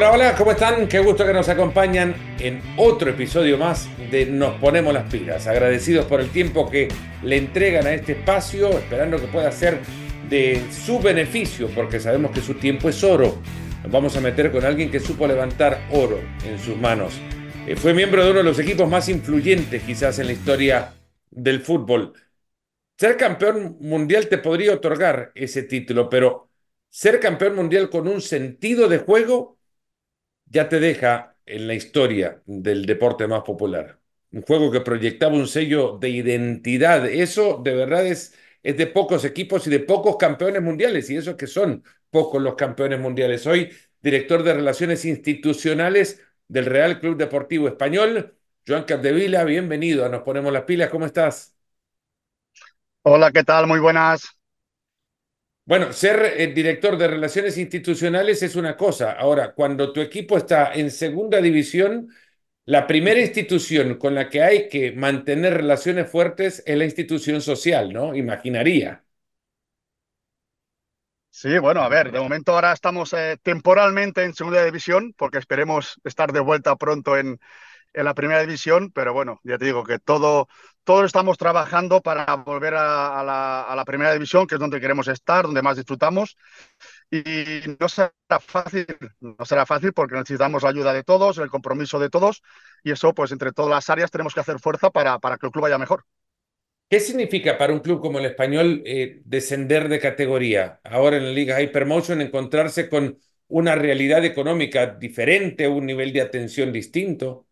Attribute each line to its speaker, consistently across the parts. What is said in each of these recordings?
Speaker 1: Hola, hola, ¿cómo están? Qué gusto que nos acompañan en otro episodio más de Nos Ponemos las Pilas. Agradecidos por el tiempo que le entregan a este espacio, esperando que pueda ser de su beneficio, porque sabemos que su tiempo es oro. Nos vamos a meter con alguien que supo levantar oro en sus manos. Eh, fue miembro de uno de los equipos más influyentes quizás en la historia del fútbol. Ser campeón mundial te podría otorgar ese título, pero ser campeón mundial con un sentido de juego ya te deja en la historia del deporte más popular. Un juego que proyectaba un sello de identidad. Eso de verdad es, es de pocos equipos y de pocos campeones mundiales. Y eso que son pocos los campeones mundiales. Hoy, director de Relaciones Institucionales del Real Club Deportivo Español, Joan Capdevila, bienvenido. Nos ponemos las pilas. ¿Cómo estás?
Speaker 2: Hola, ¿qué tal? Muy buenas.
Speaker 1: Bueno, ser el eh, director de relaciones institucionales es una cosa. Ahora, cuando tu equipo está en segunda división, la primera institución con la que hay que mantener relaciones fuertes es la institución social, ¿no? Imaginaría.
Speaker 2: Sí, bueno, a ver, de momento ahora estamos eh, temporalmente en segunda división, porque esperemos estar de vuelta pronto en, en la primera división, pero bueno, ya te digo que todo, todos estamos trabajando para volver a, la, primera división, que es donde queremos estar, donde más disfrutamos. Y no será fácil, no será fácil porque necesitamos la ayuda de todos, el compromiso de todos, y eso, pues entre todas las áreas tenemos que hacer fuerza para, que el club vaya mejor.
Speaker 1: ¿Qué significa para un club como el español eh, descender de categoría? Ahora en la Liga Hypermotion, encontrarse con una realidad económica diferente, un nivel de atención distinto.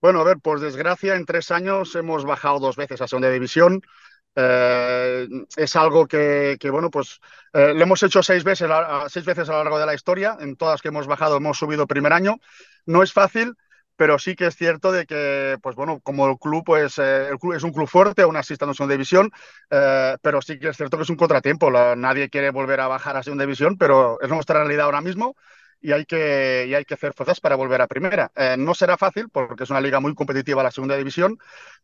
Speaker 2: Bueno, a ver, por desgracia, en tres años hemos bajado dos veces a segunda división. Eh, es algo que, bueno, pues eh, lo hemos hecho seis veces, seis veces a lo largo de la historia. En todas que hemos bajado hemos subido primer año. No es fácil, pero sí que es cierto de que, pues bueno, como el club, pues eh, el club es un club fuerte, aún así está en segunda división, pero sí que es cierto que es un contratiempo. nadie quiere volver a bajar a segunda división, pero es nuestra realidad ahora mismo y hay que, y hay que hacer fuerzas para volver a primera. Eh, no será fácil porque es una liga muy competitiva la segunda división,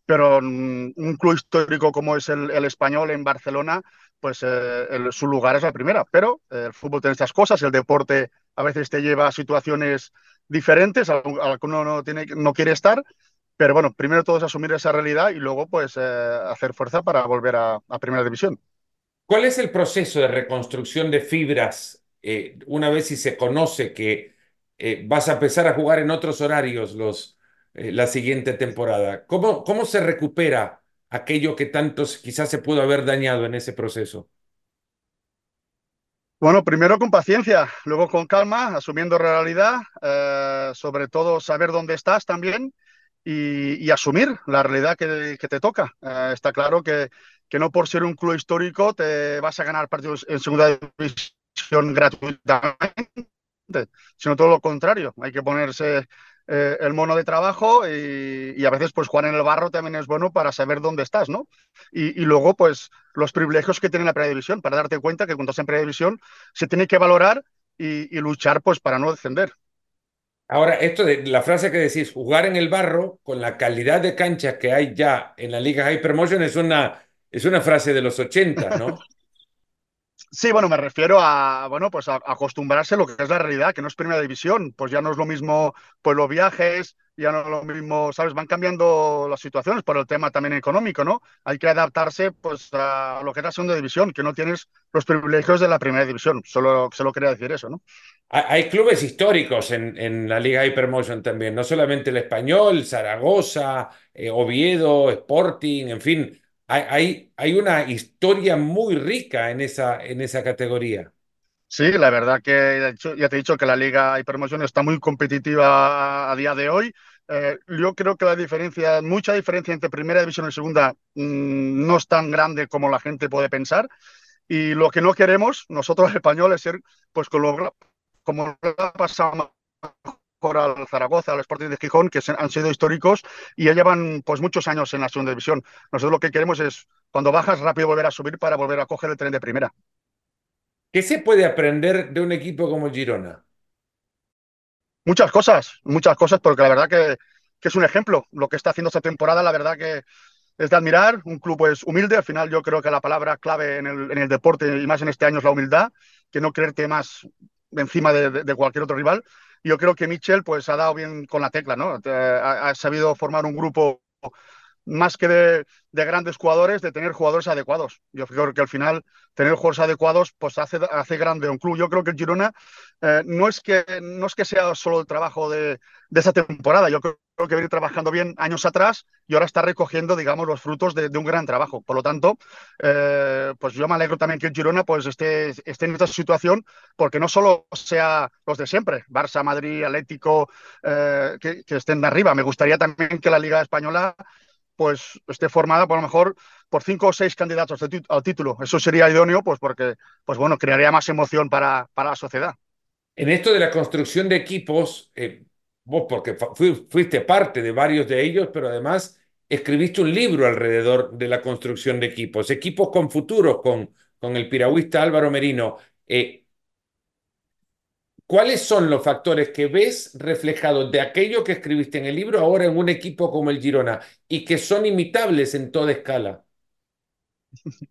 Speaker 2: pero un club histórico como es el, español en Barcelona, pues eh, su lugar es la primera. Pero eh, el fútbol tiene estas cosas, el deporte a veces te lleva a situaciones diferentes a las que uno no, tiene, no quiere estar. Pero bueno, primero todo es asumir esa realidad y luego pues hacer fuerza para volver a, a primera división.
Speaker 1: ¿Cuál es el proceso de reconstrucción de fibras eh, una vez si se conoce que eh, vas a empezar a jugar en otros horarios los, eh, la siguiente temporada, ¿cómo, ¿cómo se recupera aquello que tantos quizás se pudo haber dañado en ese proceso?
Speaker 2: Bueno, primero con paciencia, luego con calma, asumiendo realidad, sobre todo saber dónde estás también y, asumir la realidad que, te toca. está claro que, que no por ser un club histórico te vas a ganar partidos en segunda división gratuitamente, sino todo lo contrario. Hay que ponerse eh, el mono de trabajo y, a veces pues jugar en el barro también es bueno para saber dónde estás, ¿no? Y, luego pues los privilegios que tiene la predivisión, para darte cuenta que cuando estás en predivisión se tiene que valorar y, luchar pues para no descender.
Speaker 1: Ahora, esto de la frase que decís, jugar en el barro con la calidad de cancha que hay ya en la Liga Hypermotion es una, es una frase de los 80, ¿no?
Speaker 2: Sí, bueno, me refiero a, bueno, pues a, acostumbrarse a lo que es la realidad, que no es primera división, pues ya no es lo mismo, pues los viajes, ya no es lo mismo, ¿sabes? Van cambiando las situaciones por el tema también económico, ¿no? Hay que adaptarse, pues, a lo que es la segunda división, que no tienes los privilegios de la primera división, solo, solo quería decir eso, ¿no?
Speaker 1: Hay clubes históricos en, en la Liga Hypermotion también, no solamente el Español, Zaragoza, eh, Oviedo, Sporting, en fin, hay, hay, una historia muy rica en esa, en esa categoría.
Speaker 2: Sí, la verdad que ya te he dicho que la Liga Hypermotion está muy competitiva a día de hoy. Eh, yo creo que la diferencia, mucha diferencia entre primera división y segunda mm, no es tan grande como la gente puede pensar. Y lo que no queremos nosotros españoles es ser, pues como, como ha pasado al Zaragoza, al Sporting de Gijón, que han sido históricos y ya llevan pues muchos años en la segunda división. Nosotros lo que queremos es, cuando bajas, rápido volver a subir para volver a coger el tren de primera.
Speaker 1: ¿Qué se puede aprender de un equipo como Girona?
Speaker 2: Muchas cosas, muchas cosas, porque la verdad que, que es un ejemplo. Lo que está haciendo esta temporada, la verdad que es de admirar. Un club pues humilde. Al final yo creo que la palabra clave en el, en el deporte y más en este año es la humildad, que no creerte más encima de, cualquier otro rival. Yo creo que Michel pues ha dado bien con la tecla, ¿no? ha sabido formar un grupo más que de, grandes jugadores, de tener jugadores adecuados. Yo creo que al final tener jugadores adecuados pues hace, hace grande un club. Yo creo que el Girona eh, no, es que, no es que sea solo el trabajo de, de esta temporada, yo creo, que viene trabajando bien años atrás y ahora está recogiendo, digamos, los frutos de, un gran trabajo. Por lo tanto, eh, pues yo me alegro también que el Girona pues esté, esté en esta situación porque no solo sea los de siempre, Barça, Madrid, Atlético, eh, que, estén de arriba. Me gustaría también que la Liga Española pues esté formada por lo mejor por cinco o seis candidatos al título. Eso sería idóneo, pues porque, pues bueno, crearía más emoción para, para la sociedad.
Speaker 1: En esto de la construcción de equipos, eh, vos porque fuiste parte de varios de ellos, pero además escribiste un libro alrededor de la construcción de equipos, equipos con futuros, con, con el piragüista Álvaro Merino. Eh, ¿Cuáles son los factores que ves reflejados de aquello que escribiste en el libro ahora en un equipo como el Girona y que son imitables en toda escala?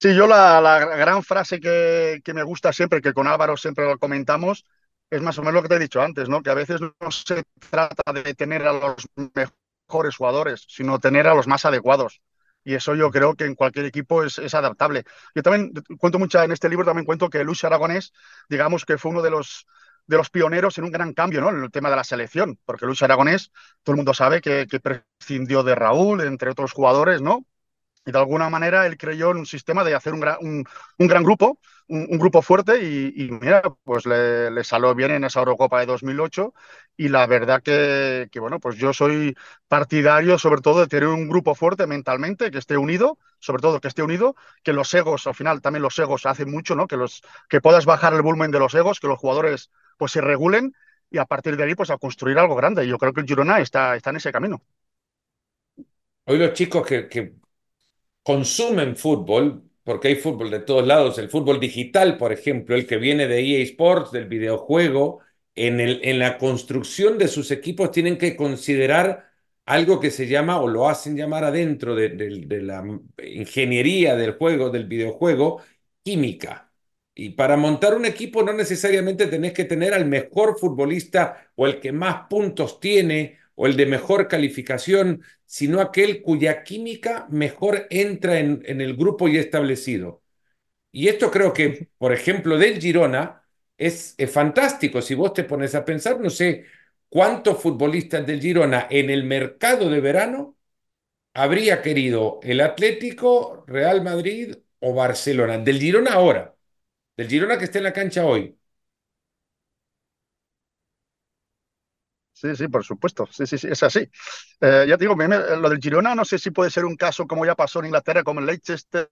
Speaker 2: Sí, yo la, gran frase que, me gusta siempre, que con Álvaro siempre lo comentamos, es más o menos lo que te he dicho antes, ¿no? Que a veces no se trata de tener a los mejores jugadores, sino tener a los más adecuados y eso yo creo que en cualquier equipo es, adaptable. Yo también cuento mucho en este libro, también cuento que Luis Aragonés, digamos que fue uno de los, de los pioneros en un gran cambio ¿no? en el tema de la selección, porque Luis Aragonés, todo el mundo sabe que, que prescindió de Raúl, entre otros jugadores, ¿no? Y de alguna manera él creyó en un sistema de hacer un gran, un, gran grupo, un, grupo fuerte y, mira, pues le, salió bien en esa Eurocopa de 2008 y la verdad que, que, bueno, pues yo soy partidario sobre todo de tener un grupo fuerte mentalmente, que esté unido, sobre todo que esté unido, que los egos, al final también los egos hacen mucho, ¿no? Que, los, que puedas bajar el volumen de los egos, que los jugadores pues se regulen y a partir de ahí pues a construir algo grande. Y yo creo que el Girona está, está en ese camino.
Speaker 1: Hoy los chicos que consumen fútbol, porque hay fútbol de todos lados, el fútbol digital, por ejemplo, el que viene de EA Sports, del videojuego, en, el, en la construcción de sus equipos tienen que considerar algo que se llama, o lo hacen llamar adentro de, de la ingeniería del juego, del videojuego, química. Y para montar un equipo no necesariamente tenés que tener al mejor futbolista o el que más puntos tiene o el de mejor calificación, sino aquel cuya química mejor entra en, el grupo ya establecido. Y esto creo que, por ejemplo, del Girona es, es fantástico. Si vos te pones a pensar, no sé cuántos futbolistas del Girona en el mercado de verano habría querido el Atlético, Real Madrid o Barcelona. Del Girona ahora, del Girona que está en la cancha hoy.
Speaker 2: Sí, sí, por supuesto. Sí, sí, sí, es así. Eh, ya te digo, lo del Girona no sé si puede ser un caso como ya pasó en Inglaterra, como el Leicester,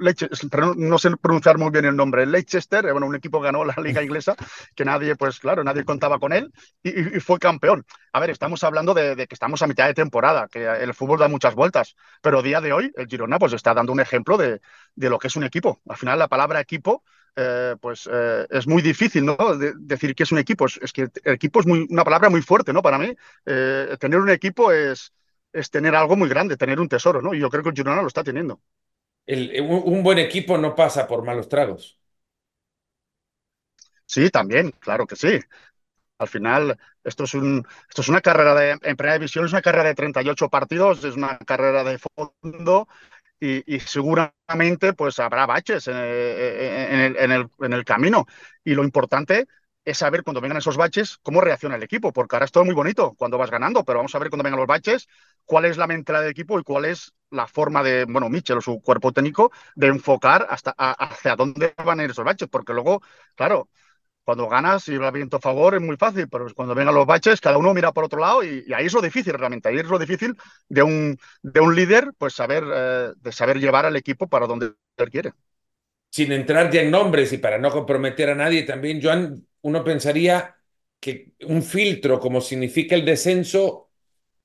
Speaker 2: Leicester no sé pronunciar muy bien el nombre, Leicester, bueno, un equipo ganó la liga inglesa que nadie, pues claro, nadie contaba con él y, fue campeón. A ver, estamos hablando de, que estamos a mitad de temporada, que el fútbol da muchas vueltas, pero a día de hoy el Girona pues está dando un ejemplo de, de lo que es un equipo. Al final la palabra equipo eh, pues eh, es muy difícil ¿no? decir que es un equipo. Es, que el equipo es muy, una palabra muy fuerte ¿no? para mí. Eh, tener un equipo es, es tener algo muy grande, tener un tesoro, ¿no? Y yo creo que el Girona lo está teniendo.
Speaker 1: un buen equipo no pasa por malos tragos.
Speaker 2: Sí, también, claro que sí. Al final, esto es, un, esto es una carrera de, en primera división, es una carrera de 38 partidos, es una carrera de fondo y, seguramente pues habrá baches eh, eh, en, el, en, el, en, el, camino. Y lo importante es saber cuando vengan esos baches cómo reacciona el equipo, porque ahora es todo muy bonito cuando vas ganando, pero vamos a ver cuando vengan los baches cuál es la mentalidad del equipo y cuál es la forma de, bueno, Mitchell o su cuerpo técnico de enfocar hasta hacia dónde van a ir esos baches, porque luego, claro, cuando ganas y va viento a favor es muy fácil, pero cuando vengan los baches, cada uno mira por otro lado y, ahí es lo difícil realmente. Ahí es lo difícil de un, de un líder, pues saber, eh, de saber llevar al equipo para donde él quiere.
Speaker 1: Sin entrar ya en nombres y para no comprometer a nadie, también, Joan, uno pensaría que un filtro, como significa el descenso,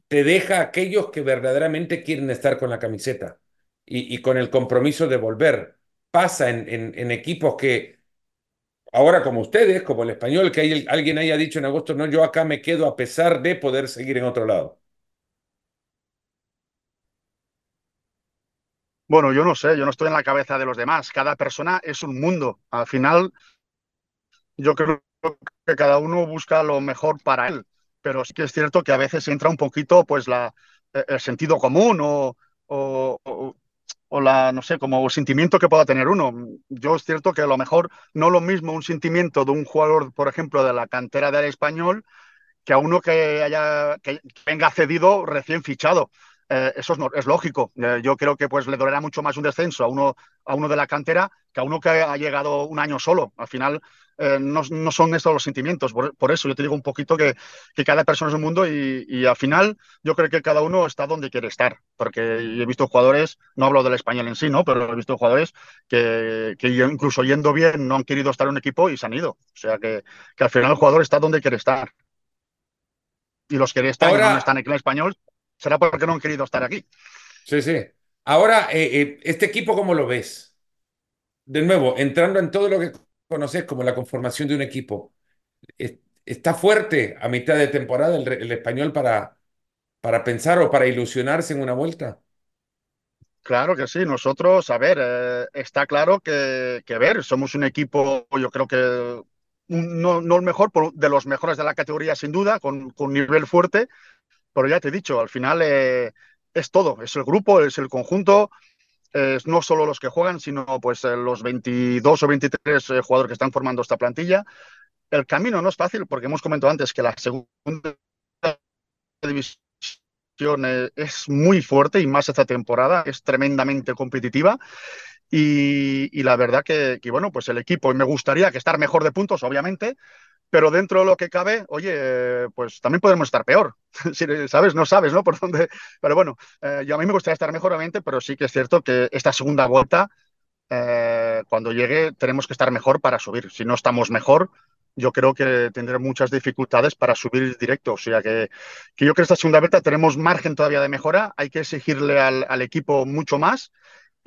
Speaker 1: te deja a aquellos que verdaderamente quieren estar con la camiseta y, con el compromiso de volver. Pasa en, en equipos que ahora como ustedes, como el español, que alguien haya dicho en agosto, no, yo acá me quedo a pesar de poder seguir en otro lado.
Speaker 2: Bueno, yo no sé, yo no estoy en la cabeza de los demás. Cada persona es un mundo. Al final, yo creo que cada uno busca lo mejor para él, pero sí que es cierto que a veces entra un poquito pues la, eh, el sentido común o la, no sé, como sentimiento que pueda tener uno. Yo es cierto que a lo mejor no lo mismo un sentimiento de un jugador, por ejemplo, de la cantera del español, que a uno que haya que venga cedido recién fichado. Eh, eso es, es lógico. Eh, yo creo que pues le dolerá mucho más un descenso a uno, a uno de la cantera que a uno que ha llegado un año solo. Al final eh, no, no, son estos los sentimientos. Por, por, eso yo te digo un poquito que, que cada persona es un mundo y, y, al final yo creo que cada uno está donde quiere estar. Porque he visto jugadores, no hablo del español en sí, ¿no? Pero he visto jugadores que, que incluso yendo bien no han querido estar en un equipo y se han ido. O sea que, que al final el jugador está donde quiere estar. Y los que están Ahora... no están aquí en el español será porque no han querido estar aquí.
Speaker 1: Sí, sí. Ahora, eh, eh, ¿este equipo cómo lo ves? De nuevo, entrando en todo lo que conoces como la conformación de un equipo, ¿está fuerte a mitad de temporada el, el español para, para pensar o para ilusionarse en una vuelta?
Speaker 2: Claro que sí, nosotros, a ver, eh, está claro que, que, ver, somos un equipo, yo creo que no, no el mejor, de los mejores de la categoría sin duda, con, con nivel fuerte, pero ya te he dicho, al final eh, es todo, es el grupo, es el conjunto, es no solo los que juegan, sino pues eh, los 22 o 23 eh, jugadores que están formando esta plantilla. El camino no es fácil porque hemos comentado antes que la segunda división eh, es muy fuerte y más esta temporada, es tremendamente competitiva. Y, y, la verdad que, que, bueno, pues el equipo, y me gustaría que estar mejor de puntos, obviamente, pero dentro de lo que cabe, oye, pues también podemos estar peor, ¿sabes? No sabes, ¿no? Por dónde, pero bueno, eh, yo a mí me gustaría estar mejor, obviamente, pero sí que es cierto que esta segunda vuelta, eh, cuando llegue, tenemos que estar mejor para subir. Si no estamos mejor, yo creo que tendré muchas dificultades para subir directo. O sea que, que yo creo que esta segunda vuelta tenemos margen todavía de mejora, hay que exigirle al, al equipo mucho más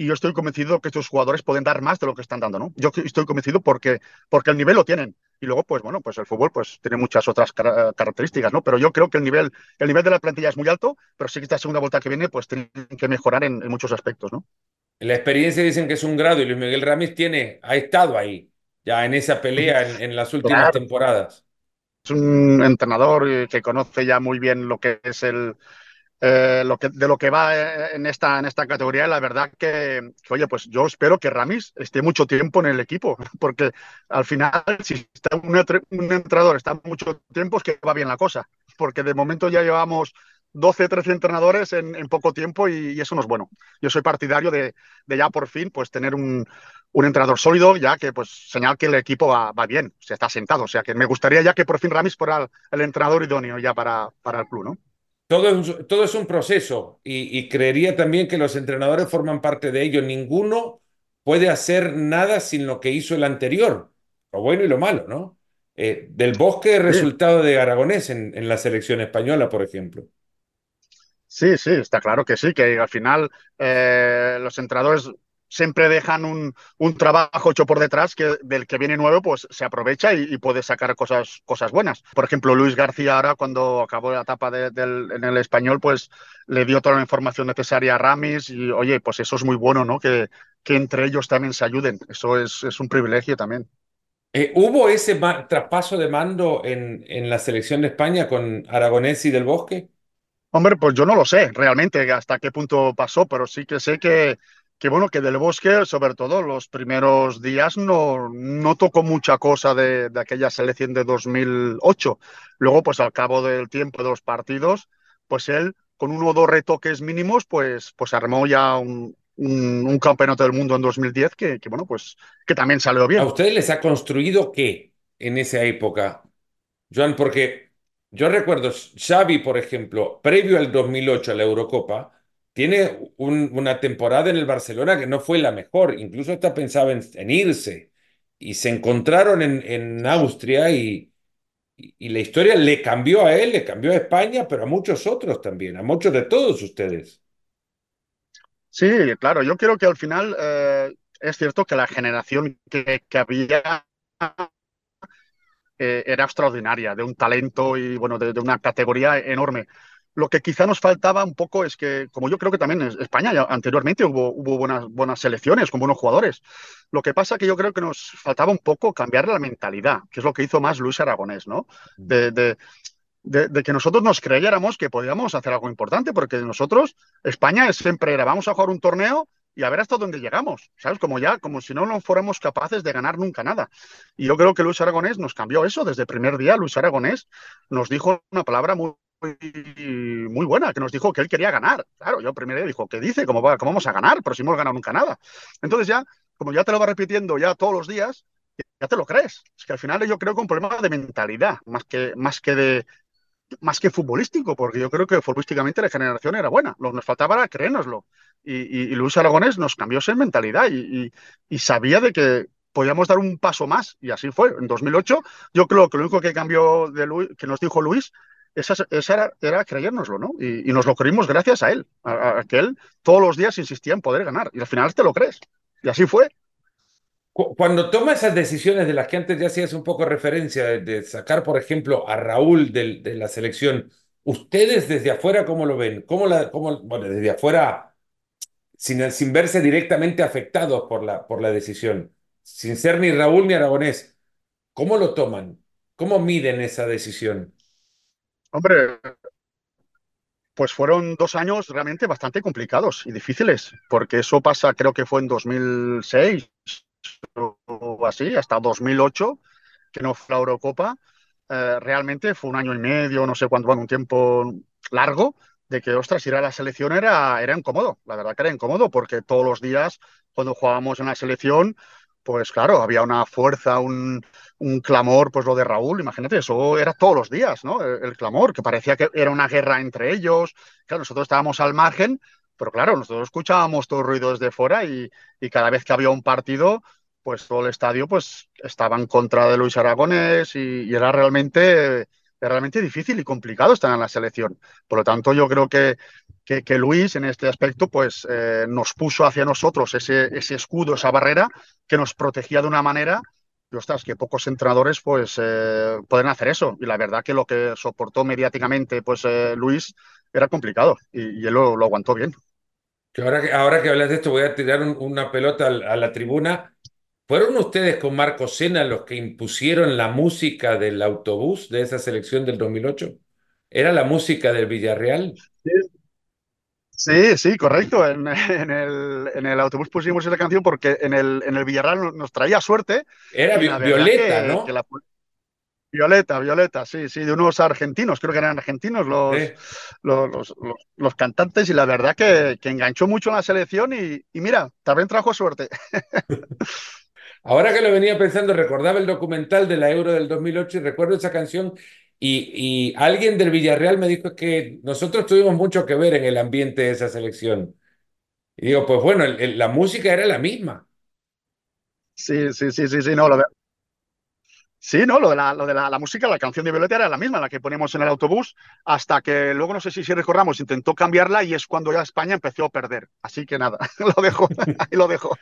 Speaker 2: y yo estoy convencido que estos jugadores pueden dar más de lo que están dando, ¿no? Yo estoy convencido porque, porque el nivel lo tienen. Y luego, pues bueno, pues el fútbol pues tiene muchas otras car características, ¿no? Pero yo creo que el nivel, el nivel de la plantilla es muy alto, pero sí que esta segunda vuelta que viene, pues tienen que mejorar en, en muchos aspectos, ¿no?
Speaker 1: La experiencia dicen que es un grado y Luis Miguel Ramírez tiene, ha estado ahí, ya en esa pelea en, en las últimas claro. temporadas.
Speaker 2: Es un entrenador que conoce ya muy bien lo que es el, eh, de lo que va eh, en esta, en esta categoría, la verdad que, que, oye, pues yo espero que Ramis esté mucho tiempo en el equipo, porque al final, si está un, un entrenador está mucho tiempo, es que va bien la cosa, porque de momento ya llevamos 12, 13 entrenadores en, poco tiempo y, eso no es bueno. Yo soy partidario de, de ya por fin pues tener un, un, entrenador sólido, ya que pues señal que el equipo va, va bien, se está sentado. O sea que me gustaría ya que por fin Ramis fuera el, el entrenador idóneo ya para, para el club, ¿no?
Speaker 1: Todo es, todo es un proceso y, y, creería también que los entrenadores forman parte de ello. Ninguno puede hacer nada sin lo que hizo el anterior, lo bueno y lo malo, ¿no? Eh, del Bosque, resultado de Aragonés en, en, la selección española, por ejemplo.
Speaker 2: Sí, sí, está claro que sí, que al final eh, los entrenadores siempre dejan un, un, trabajo hecho por detrás que del que viene nuevo pues se aprovecha y, y, puede sacar cosas, cosas buenas. Por ejemplo, Luis García ahora cuando acabó la etapa de, del, en el español pues le dio toda la información necesaria a Ramis y oye, pues eso es muy bueno, ¿no? Que, que entre ellos también se ayuden. Eso es, es un privilegio también.
Speaker 1: Eh, ¿Hubo ese traspaso de mando en, en la selección de España con Aragonés y del Bosque?
Speaker 2: Hombre, pues yo no lo sé realmente hasta qué punto pasó, pero sí que sé que, que bueno, que del bosque, sobre todo los primeros días, no, no tocó mucha cosa de, de, aquella selección de 2008. Luego, pues al cabo del tiempo de los partidos, pues él, con uno o dos retoques mínimos, pues, pues armó ya un, un, campeonato del mundo en 2010 que, que, bueno, pues que también salió bien.
Speaker 1: ¿A ustedes les ha construido qué en esa época, Joan? Porque yo recuerdo Xavi, por ejemplo, previo al 2008 a la Eurocopa, tiene un, una temporada en el Barcelona que no fue la mejor, incluso hasta pensaba en, irse, y se encontraron en, Austria y, la historia le cambió a él, le cambió a España, pero a muchos otros también, a muchos de todos ustedes.
Speaker 2: Sí, claro, yo creo que al final eh, es cierto que la generación que, que había eh, era extraordinaria, de un talento y bueno, de una categoría enorme Lo que quizá nos faltaba un poco es que, como yo creo que también en España anteriormente hubo, hubo buenas, buenas selecciones con buenos jugadores. Lo que pasa que yo creo que nos faltaba un poco cambiar la mentalidad, que es lo que hizo más Luis Aragonés, ¿no? De, de, de, que nosotros nos creyéramos que podíamos hacer algo importante, porque nosotros, España siempre era, vamos a jugar un torneo y a ver hasta dónde llegamos, ¿sabes? Como ya, como si no, no fuéramos capaces de ganar nunca nada. Y yo creo que Luis Aragonés nos cambió eso desde el primer día. Luis Aragonés nos dijo una palabra muy, muy buena, que nos dijo que él quería ganar. Claro, yo el primer día dijo, ¿qué dice? ¿Cómo, va, ¿Cómo vamos a ganar? Pero si hemos ganado nunca nada. Entonces ya, como ya te lo va repitiendo ya todos los días, ya te lo crees. Es que al final yo creo que un problema de mentalidad, más que, más que de, más que futbolístico, porque yo creo que futbolísticamente la generación era buena. Lo nos faltaba creérnoslo. Y, Luis Aragonés nos cambió esa mentalidad y, sabía de que podíamos dar un paso más. Y así fue. En 2008, yo creo que lo único que cambió de Luis, que nos dijo Luis, esa, era, era, creérnoslo, ¿no? Y, nos lo creímos gracias a él, a, que él todos los días insistía en poder ganar. Y al final te lo crees. Y así fue.
Speaker 1: Cuando toma esas decisiones de las que antes ya hacías un poco referencia, de, sacar, por ejemplo, a Raúl de, la selección, ¿ustedes desde afuera cómo lo ven? ¿Cómo la, cómo, bueno, desde afuera, sin, sin verse directamente afectados por la, por la decisión, sin ser ni Raúl ni Aragonés, ¿cómo lo toman? ¿Cómo miden esa decisión?
Speaker 2: Hombre, pues fueron dos años realmente bastante complicados y difíciles, porque eso pasa, creo que fue en 2006 o así, hasta 2008, que no fue la Eurocopa. Eh, realmente fue un año y medio, no sé cuánto, bueno, un tiempo largo, de que, ostras, ir a la selección era, era incómodo. La verdad que era incómodo, porque todos los días, cuando jugábamos en la selección, pues claro, había una fuerza, un, un, clamor, pues lo de Raúl, imagínate, eso era todos los días, ¿no? El, clamor, que parecía que era una guerra entre ellos. Claro, nosotros estábamos al margen, pero claro, nosotros escuchábamos todo el ruido desde fuera y, cada vez que había un partido, pues todo el estadio pues estaba en contra de Luis Aragonés y, era realmente, realmente difícil y complicado estar en la selección. Por lo tanto, yo creo que, que, Luis en este aspecto pues eh, nos puso hacia nosotros ese, ese escudo, esa barrera que nos protegía de una manera y ostras, que pocos entrenadores pues eh, pueden hacer eso. Y la verdad que lo que soportó mediáticamente pues eh, Luis era complicado y, él lo, aguantó bien.
Speaker 1: Que ahora, que ahora que hablas de esto, voy a tirar una pelota a la tribuna. ¿Fueron ustedes con Marco Sena los que impusieron la música del autobús de esa selección del 2008? ¿Era la música del Villarreal?
Speaker 2: Sí, sí, correcto. En, el, en, el, autobús pusimos esa canción porque en el, en el Villarreal nos traía suerte.
Speaker 1: Era Violeta, ¿no?
Speaker 2: Violeta, Violeta, sí, sí, de unos argentinos, creo que eran argentinos los, los, los, cantantes y la verdad que, que, enganchó mucho en la selección y, y mira, también trajo suerte.
Speaker 1: Ahora que lo venía pensando, recordaba el documental de la Euro del 2008 y recuerdo esa canción y, alguien del Villarreal me dijo que nosotros tuvimos mucho que ver en el ambiente de esa selección. Y digo, pues bueno, la música era la misma.
Speaker 2: Sí, sí, sí, sí, sí, no, lo, Sí, no, lo de, la, lo de la, música, la canción de Violeta era la misma, la que poníamos en el autobús, hasta que luego, no sé si, si recordamos, intentó cambiarla y es cuando ya España empezó a perder. Así que nada, lo dejo, ahí lo dejo.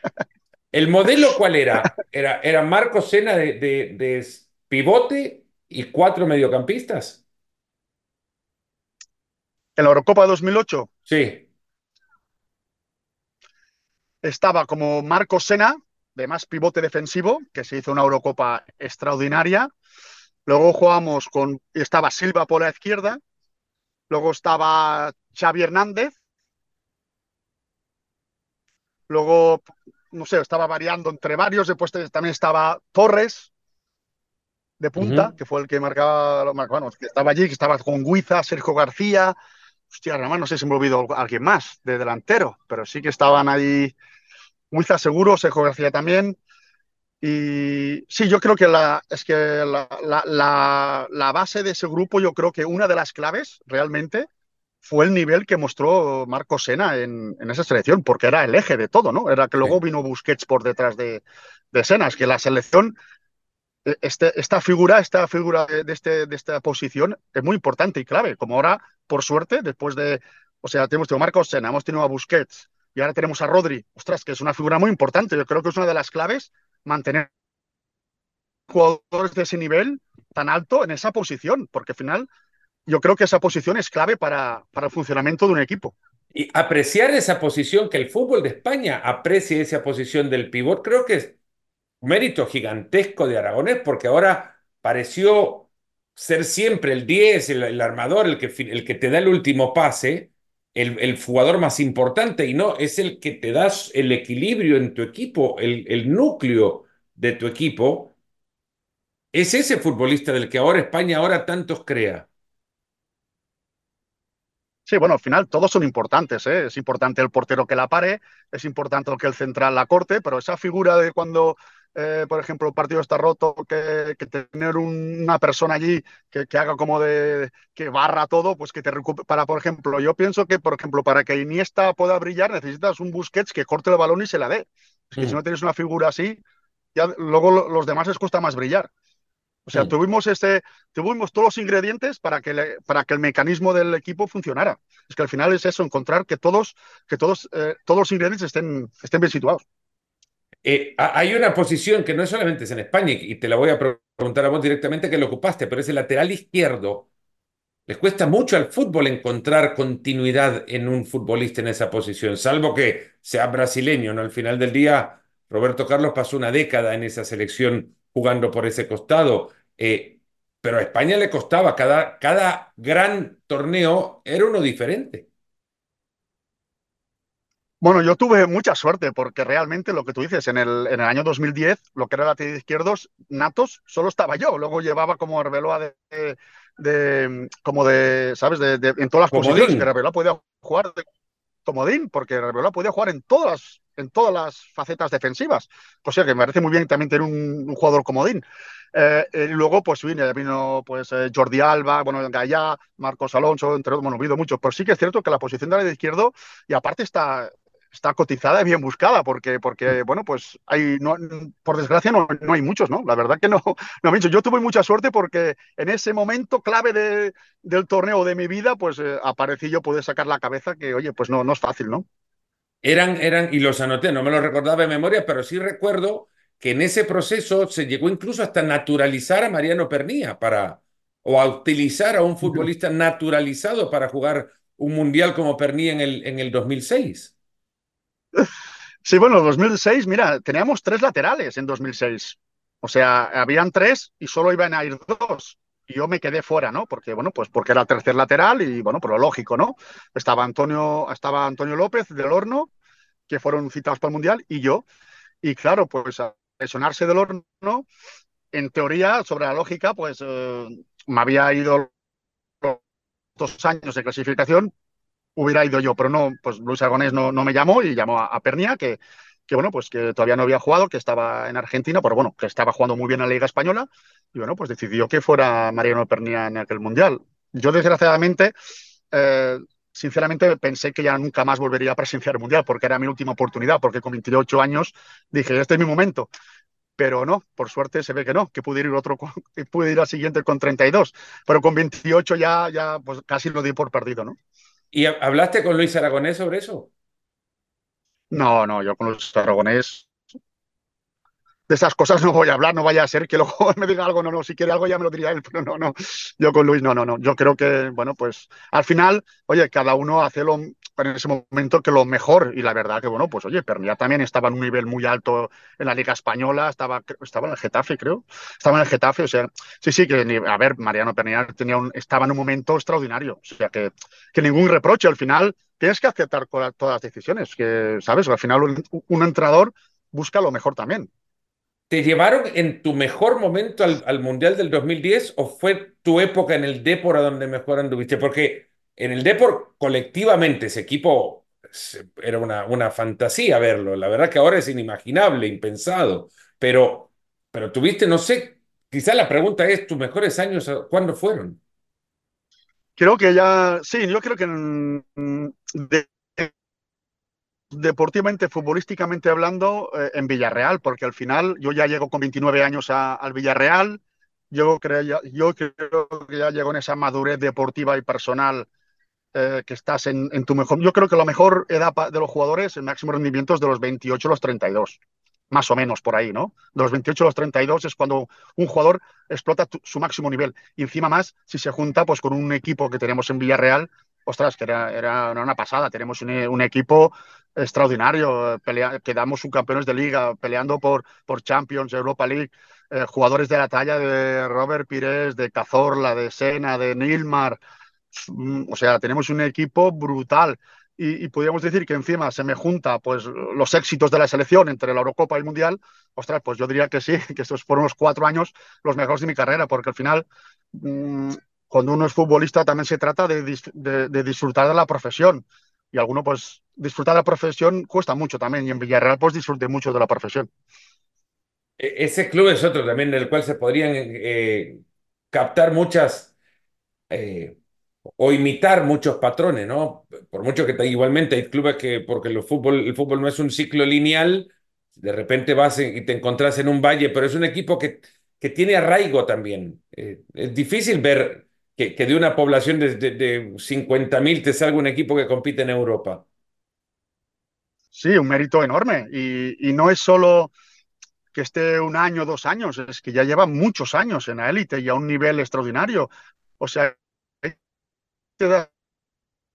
Speaker 1: ¿El modelo cuál era? ¿Era, era Marco Sena de, de, de pivote y cuatro mediocampistas?
Speaker 2: ¿En la Eurocopa 2008?
Speaker 1: Sí.
Speaker 2: Estaba como Marco Sena, de más pivote defensivo, que se hizo una Eurocopa extraordinaria. Luego jugamos con, estaba Silva por la izquierda, luego estaba Xavi Hernández, luego, no sé, estaba variando entre varios, después también estaba Torres de punta, que fue el que marcaba, bueno, que estaba allí, que estaba con Guiza, Sergio García, hostia, además no sé si me olvidó alguien más de delantero, pero sí que estaban ahí Muiza seguro, Sergio García también. Y sí, yo creo que la, es que la, la, la, base de ese grupo, yo creo que una de las claves realmente fue el nivel que mostró Marco Sena en, en, esa selección, porque era el eje de todo, ¿no? Era que luego vino Busquets por detrás de, de Sena, es que la selección, e, este, esta figura, esta figura de, este, de esta posición es muy importante y clave, como ahora, por suerte, después de, o sea, tenemos a Marco Sena, hemos tenido a Busquets, y ahora tenemos a Rodri, ostras, que es una figura muy importante. Yo creo que es una de las claves mantener jugadores de ese nivel tan alto en esa posición, porque al final yo creo que esa posición es clave para, para el funcionamiento de un equipo.
Speaker 1: Y apreciar esa posición, que el fútbol de España aprecie esa posición del pivot, creo que es un mérito gigantesco de Aragonés, porque ahora pareció ser siempre el 10, el, armador, el que, el que te da el último pase, el, jugador más importante, y no, es el que te da el equilibrio en tu equipo, el, el núcleo de tu equipo. Es ese futbolista del que ahora España ahora tantos crea.
Speaker 2: Sí, bueno, al final todos son importantes. ¿eh? Es importante el portero que la pare, es importante que el central la corte, pero esa figura de cuando, eh, por ejemplo, el partido está roto, que, tener una persona allí que, haga como de que barra todo, pues que te recupere. Para, por ejemplo, yo pienso que, por ejemplo, para que Iniesta pueda brillar, necesitas un Busquets que corte el balón y se la dé. Es que si mm. no tienes una figura así, ya luego los demás les cuesta más brillar. O sea, tuvimos, este, tuvimos todos los ingredientes para que, para que el mecanismo del equipo funcionara. Es que al final es eso, encontrar que todos, que todos, eh, todos los ingredientes estén, estén bien situados.
Speaker 1: Eh, hay una posición que no es solamente es en España, y te la voy a preguntar a vos directamente que lo ocupaste, pero es el lateral izquierdo. Les cuesta mucho al fútbol encontrar continuidad en un futbolista en esa posición, salvo que sea brasileño, ¿no? Al final del día, Roberto Carlos pasó una década en esa selección jugando por ese costado. Eh, pero a España le costaba, cada, cada gran torneo era uno diferente.
Speaker 2: Bueno, yo tuve mucha suerte porque realmente lo que tú dices, en el, en el año 2010, lo que era la de izquierdos natos, solo estaba yo. Luego llevaba como Arbeloa de, de, como de, ¿sabes? De, en todas las posiciones que Arbeloa podía jugar de comodín, porque Arbeloa podía jugar en todas, en todas las facetas defensivas. O sea que me parece muy bien también tener un, un jugador comodín. Eh, luego, pues vino, vino pues, eh, Jordi Alba, bueno, Gallá, Marcos Alonso, entre otros, bueno, ha habido muchos. Pero sí que es cierto que la posición de la de izquierdo, y aparte está, está cotizada y bien buscada, porque, porque bueno, pues hay, no, por desgracia no, no, hay muchos, ¿no? La verdad que no, no muchos. Yo tuve mucha suerte porque en ese momento clave de, del torneo de mi vida, pues eh, aparecí yo, pude sacar la cabeza que, oye, pues no, no es fácil, ¿no?
Speaker 1: Eran, eran, y los anoté, no me los recordaba de memoria, pero sí recuerdo que en ese proceso se llegó incluso hasta naturalizar a Mariano Pernía para, o a utilizar a un futbolista naturalizado para jugar un mundial como Pernía en el, en el 2006.
Speaker 2: Sí, bueno, 2006, mira, teníamos tres laterales en 2006. O sea, habían tres y solo iban a ir dos. Y yo me quedé fuera, ¿no? Porque, bueno, pues porque era el tercer lateral y, bueno, pero lógico, ¿no? Estaba Antonio, estaba Antonio López del Horno, que fueron citados para el Mundial, y yo. Y claro, pues sonarse del horno, en teoría, sobre la lógica, pues eh, me había ido dos años de clasificación, hubiera ido yo, pero no, pues Luis Aragonés no, no me llamó y llamó a, Pernia, que, que bueno, pues que todavía no había jugado, que estaba en Argentina, pero bueno, que estaba jugando muy bien en la Liga Española, y bueno, pues decidió que fuera Mariano Pernia en aquel Mundial. Yo, desgraciadamente, eh, sinceramente pensé que ya nunca más volvería a presenciar el Mundial, porque era mi última oportunidad, porque con 28 años dije, este es mi momento. Pero no, por suerte se ve que no, que pude ir otro, pude ir al siguiente con 32, pero con 28 ya, ya pues casi lo di por perdido, ¿no?
Speaker 1: ¿Y hablaste con Luis Aragonés sobre eso?
Speaker 2: No, no, yo con Luis Aragonés de esas cosas no voy a hablar, no vaya a ser que luego me diga algo, no, no, si quiere algo ya me lo diría él, pero no, no, yo con Luis, no, no, no, yo creo que, bueno, pues al final, oye, cada uno hace lo, en ese momento que lo mejor, y la verdad que, bueno, pues oye, Pernia también estaba en un nivel muy alto en la Liga Española, estaba, estaba en el Getafe, creo, estaba en el Getafe, o sea, sí, sí, que, a ver, Mariano Pernia tenía un, estaba en un momento extraordinario, o sea, que, que ningún reproche, al final tienes que aceptar todas las decisiones, que, ¿sabes? Al final un, un entrenador busca lo mejor también.
Speaker 1: ¿Te llevaron en tu mejor momento al, Mundial del 2010 o fue tu época en el Depor a donde mejor anduviste? Porque en el Depor colectivamente ese equipo era una, una fantasía verlo. La verdad que ahora es inimaginable, impensado. Pero, pero tuviste, no sé, quizá la pregunta es, ¿tus mejores años cuándo fueron?
Speaker 2: Creo que ya, sí, yo creo que de, deportivamente, futbolísticamente hablando, eh, en Villarreal, porque al final yo ya llego con 29 años al Villarreal, yo creo, yo creo que ya llego en esa madurez deportiva y personal eh, que estás en, tu mejor. Yo creo que la mejor edad de los jugadores, el máximo rendimiento es de los 28 a los 32. más o menos por ahí, ¿no? De los 28 a los 32 es cuando un jugador explota su máximo nivel. Y encima más, si se junta pues con un equipo que tenemos en Villarreal, ostras, que era, era una pasada. Tenemos un, equipo extraordinario, pelea, quedamos subcampeones de liga, peleando por, por Champions, Europa League, eh, jugadores de la talla de Robert Pires, de Cazorla, de Sena, de Nilmar. Mm, o sea, tenemos un equipo brutal y, podríamos decir que encima se me junta pues los éxitos de la selección entre la Eurocopa y el Mundial, ostras, pues yo diría que sí, que estos fueron los cuatro años los mejores de mi carrera, porque al final mmm, cuando uno es futbolista también se trata de, de, disfrutar de la profesión. Y alguno, pues, disfrutar la profesión cuesta mucho también. Y en Villarreal, pues, disfrute mucho de la profesión.
Speaker 1: E, ese club es otro también del cual se podrían eh, captar muchas eh, o imitar muchos patrones, ¿no? Por mucho que igualmente hay clubes que, porque el fútbol, el fútbol no es un ciclo lineal, de repente vas y te encontrás en un valle, pero es un equipo que, que tiene arraigo también. Eh, es difícil ver que, que de una población de, de, de 50.000 te salga un equipo que compite en Europa.
Speaker 2: Sí, un mérito enorme. Y, no es solo que esté un año, dos años, es que ya lleva muchos años en la élite y a un nivel extraordinario. O sea, te das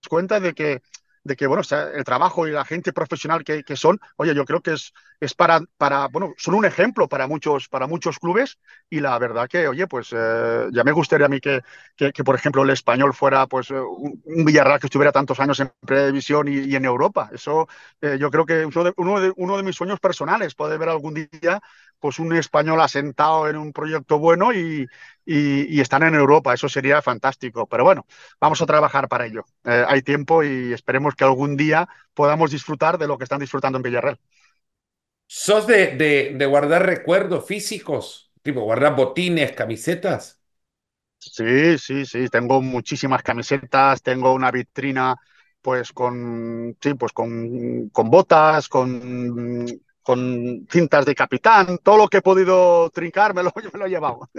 Speaker 2: cuenta de que, de que bueno, o el trabajo y la gente profesional que, que, son, oye, yo creo que es, es para, para, bueno, son un ejemplo para muchos, para muchos clubes y la verdad que, oye, pues eh, ya me gustaría a mí que, que, por ejemplo, el español fuera pues eh, un, un, Villarreal que estuviera tantos años en Previsión y, y en Europa. Eso eh, yo creo que uno de, uno de, uno de mis sueños personales, poder ver algún día pues un español asentado en un proyecto bueno y, y, y, están en Europa. Eso sería fantástico. Pero bueno, vamos a trabajar para ello. Eh, hay tiempo y esperemos que algún día podamos disfrutar de lo que están disfrutando en Villarreal.
Speaker 1: ¿Sos de, de, de guardar recuerdos físicos? Tipo, guardar botines, camisetas.
Speaker 2: Sí, sí, sí. Tengo muchísimas camisetas, tengo una vitrina pues con, sí, pues con, con botas, con con cintas de capitán, todo lo que he podido trincar me lo, me lo he llevado.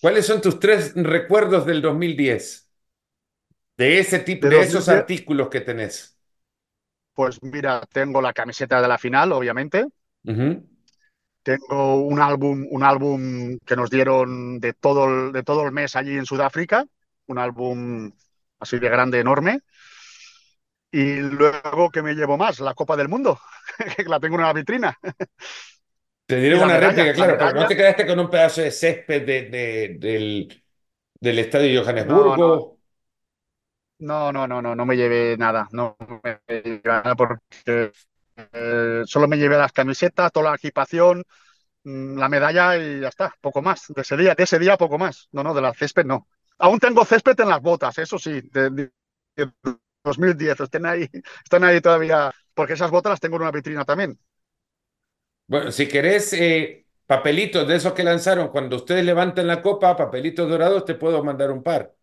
Speaker 1: ¿Cuáles son tus tres recuerdos del 2010? De ese tipo, de, de esos artículos que tenés.
Speaker 2: Pues mira, tengo la camiseta de la final, obviamente. Uh -huh. Tengo un álbum, un álbum que nos dieron de todo, el, de todo el mes allí en Sudáfrica, un álbum así de grande, enorme. Y luego, ¿qué me llevo más? La Copa del Mundo, que la tengo en una vitrina.
Speaker 1: Te diré una medalla, réplica, claro, pero no te quedaste con un pedazo de césped de, de, del, del estadio de Johannesburgo.
Speaker 2: No, no, no, no, no me llevé nada. No me llevé nada porque eh, solo me llevé las camisetas, toda la equipación, mm, la medalla y ya está, poco más. De ese día, de ese día poco más. No, no, de la césped no. Aún tengo césped en las botas, eso sí. De, de, 2010, están ahí, están ahí todavía, porque esas botas las tengo en una vitrina también.
Speaker 1: Bueno, si querés eh, papelitos de esos que lanzaron cuando ustedes levanten la copa, papelitos dorados, te puedo mandar un par.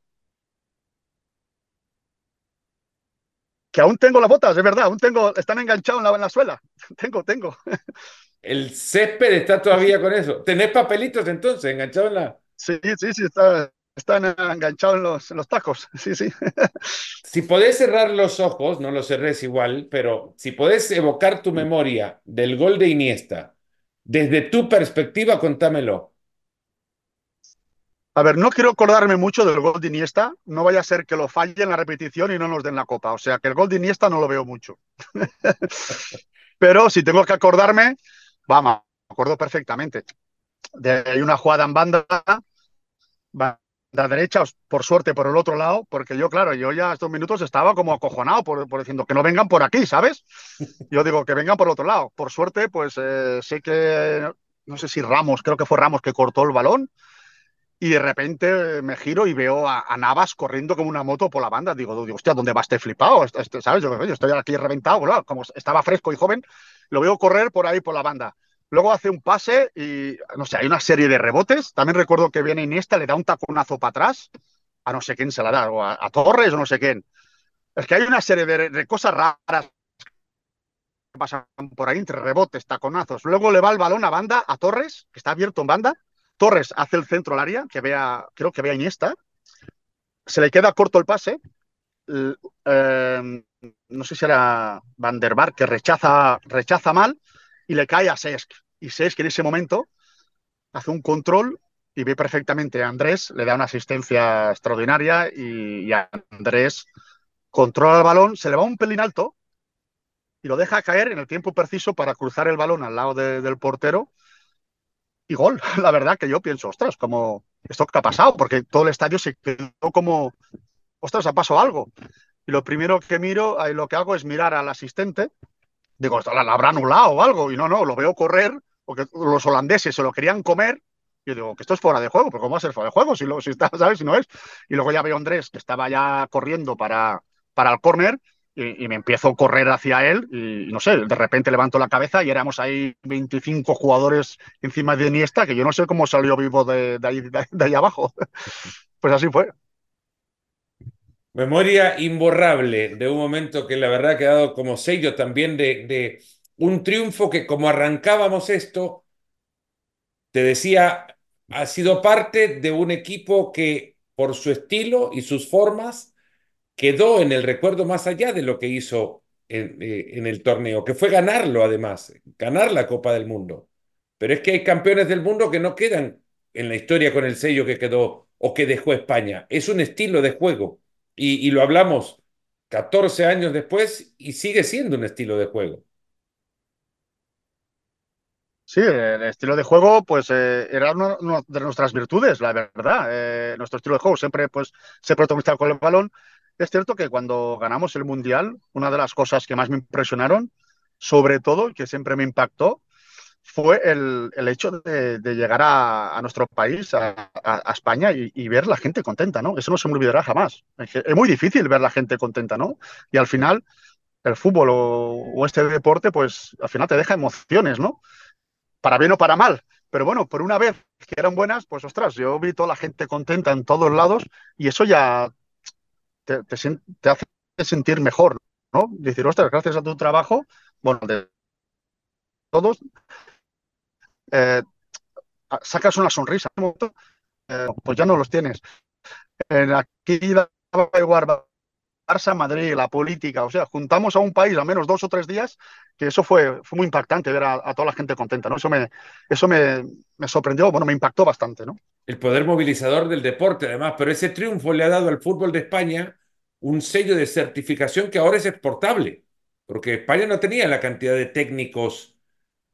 Speaker 2: Que aún tengo las botas, es verdad, aún tengo, están enganchados en la, en la suela. tengo, tengo.
Speaker 1: El césped está todavía con eso. ¿Tenés papelitos entonces enganchados en la...?
Speaker 2: Sí, sí, sí, está, están enganchados en los, en los tacos, sí, sí.
Speaker 1: Si podés cerrar los ojos, no los cerrés igual, pero si podés evocar tu memoria del gol de Iniesta, desde tu perspectiva, contámelo.
Speaker 2: A ver, no quiero acordarme mucho del gol de Iniesta, no vaya a ser que lo falle en la repetición y no nos den la copa, o sea que el gol de Iniesta no lo veo mucho. pero si tengo que acordarme, vamos, me acuerdo perfectamente. De, hay una jugada en banda, la derecha, por suerte, por el otro lado, porque yo, claro, yo ya estos minutos estaba como acojonado por, por diciendo que no vengan por aquí, ¿sabes? Yo digo que vengan por el otro lado. Por suerte, pues eh, sé que, no sé si Ramos, creo que fue Ramos que cortó el balón y de repente me giro y veo a, a Navas corriendo como una moto por la banda. Digo, digo hostia, ¿dónde va este flipado? Este, ¿Sabes? Yo, yo estoy aquí reventado, como estaba fresco y joven, lo veo correr por ahí por la banda. Luego hace un pase y, no sé, hay una serie de rebotes. También recuerdo que viene Iniesta, le da un taconazo para atrás, a no sé quién se la da, o a, Torres o no sé quién. Es que hay una serie de, de cosas raras que pasan por ahí entre rebotes, taconazos. Luego le va el balón a banda, a Torres, que está abierto en banda. Torres hace el centro al área, que vea, creo que vea Iniesta. Se le queda corto el pase. Eh, no sé si era Van der Bar, que rechaza, rechaza mal y le cae a Sesc. Y Sesc en ese momento hace un control y ve perfectamente a Andrés, le da una asistencia extraordinaria y, Andrés controla el balón, se le va un pelín alto y lo deja caer en el tiempo preciso para cruzar el balón al lado de, del portero y gol. La verdad que yo pienso, ostras, como esto que ha pasado, porque todo el estadio se quedó como, ostras, ha pasado algo. Y lo primero que miro, lo que hago es mirar al asistente, digo, la, la habrá anulado o algo, y no, no, lo veo correr, porque los holandeses se lo querían comer, yo digo, que esto es fuera de juego, pero ¿cómo va a ser fuera de juego? Si, lo, si está, ¿sabes? Si no es. Y luego ya veo a Andrés, que estaba ya corriendo para, para el córner, y, me empiezo a correr hacia él y, no sé, de repente levanto la cabeza y éramos ahí 25 jugadores encima de Iniesta, que yo no sé cómo salió vivo de, ahí, de ahí, abajo. Pues así fue.
Speaker 1: Memoria imborrable de un momento que la verdad ha quedado como sello también de, de un triunfo que como arrancábamos esto, te decía, ha sido parte de un equipo que por su estilo y sus formas quedó en el recuerdo más allá de lo que hizo en, eh, en, el torneo, que fue ganarlo además, ganar la Copa del Mundo. Pero es que hay campeones del mundo que no quedan en la historia con el sello que quedó o que dejó España. Es un estilo de juego y, lo hablamos 14 años después y sigue siendo un estilo de juego.
Speaker 2: Sí, el estilo de juego, pues eh, era una, de nuestras virtudes, la verdad. Eh, nuestro estilo de juego siempre, pues, se protagonizaba con el balón. Es cierto que cuando ganamos el Mundial, una de las cosas que más me impresionaron, sobre todo, y que siempre me impactó, fue el, el hecho de, llegar a, a, nuestro país, a, España, y, ver la gente contenta, ¿no? Eso no se me olvidará jamás. Es, muy difícil ver la gente contenta, ¿no? Y al final, el fútbol o, o este deporte, pues al final te deja emociones, ¿no? para bien o para mal. Pero bueno, por una vez que eran buenas, pues ostras, yo vi toda la gente contenta en todos lados y eso ya te, te, te hace sentir mejor, ¿no? Decir, ostras, gracias a tu trabajo, bueno, de todos, eh, sacas una sonrisa, eh, pues ya no los tienes. Eh, aquí daba igual Barça, Madrid, la política, o sea, juntamos a un país al menos dos o tres días, que eso fue, fue muy impactante ver a, a, toda la gente contenta, ¿no? Eso, me, eso me, me, sorprendió, bueno, me impactó bastante, ¿no?
Speaker 1: El poder movilizador del deporte, además, pero ese triunfo le ha dado al fútbol de España un sello de certificación que ahora es exportable, porque España no tenía la cantidad de técnicos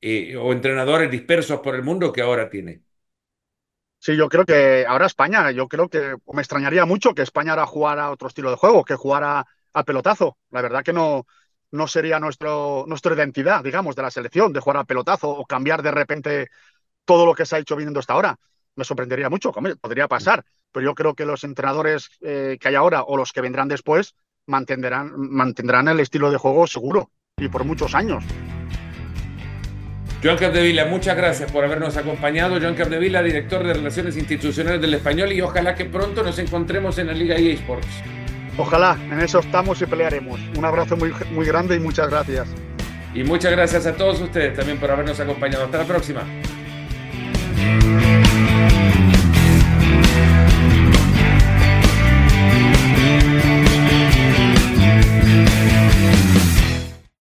Speaker 1: eh, o entrenadores dispersos por el mundo que ahora tiene.
Speaker 2: Sí, yo creo que ahora España, yo creo que me extrañaría mucho que España ahora jugara otro estilo de juego, que jugara al pelotazo. La verdad que no, no sería nuestro, nuestra identidad, digamos, de la selección, de jugar al pelotazo o cambiar de repente todo lo que se ha hecho viniendo hasta ahora. Me sorprendería mucho, podría pasar, pero yo creo que los entrenadores eh, que hay ahora o los que vendrán después mantendrán, mantendrán el estilo de juego seguro y por muchos años.
Speaker 1: Joan Capdevila, muchas gracias por habernos acompañado. Joan Capdevila, director de Relaciones Institucionales del Español, y ojalá que pronto nos encontremos en la Liga EA Sports.
Speaker 2: Ojalá, en eso estamos y pelearemos. Un abrazo muy, muy grande y muchas gracias.
Speaker 1: Y muchas gracias a todos ustedes también por habernos acompañado. Hasta la próxima.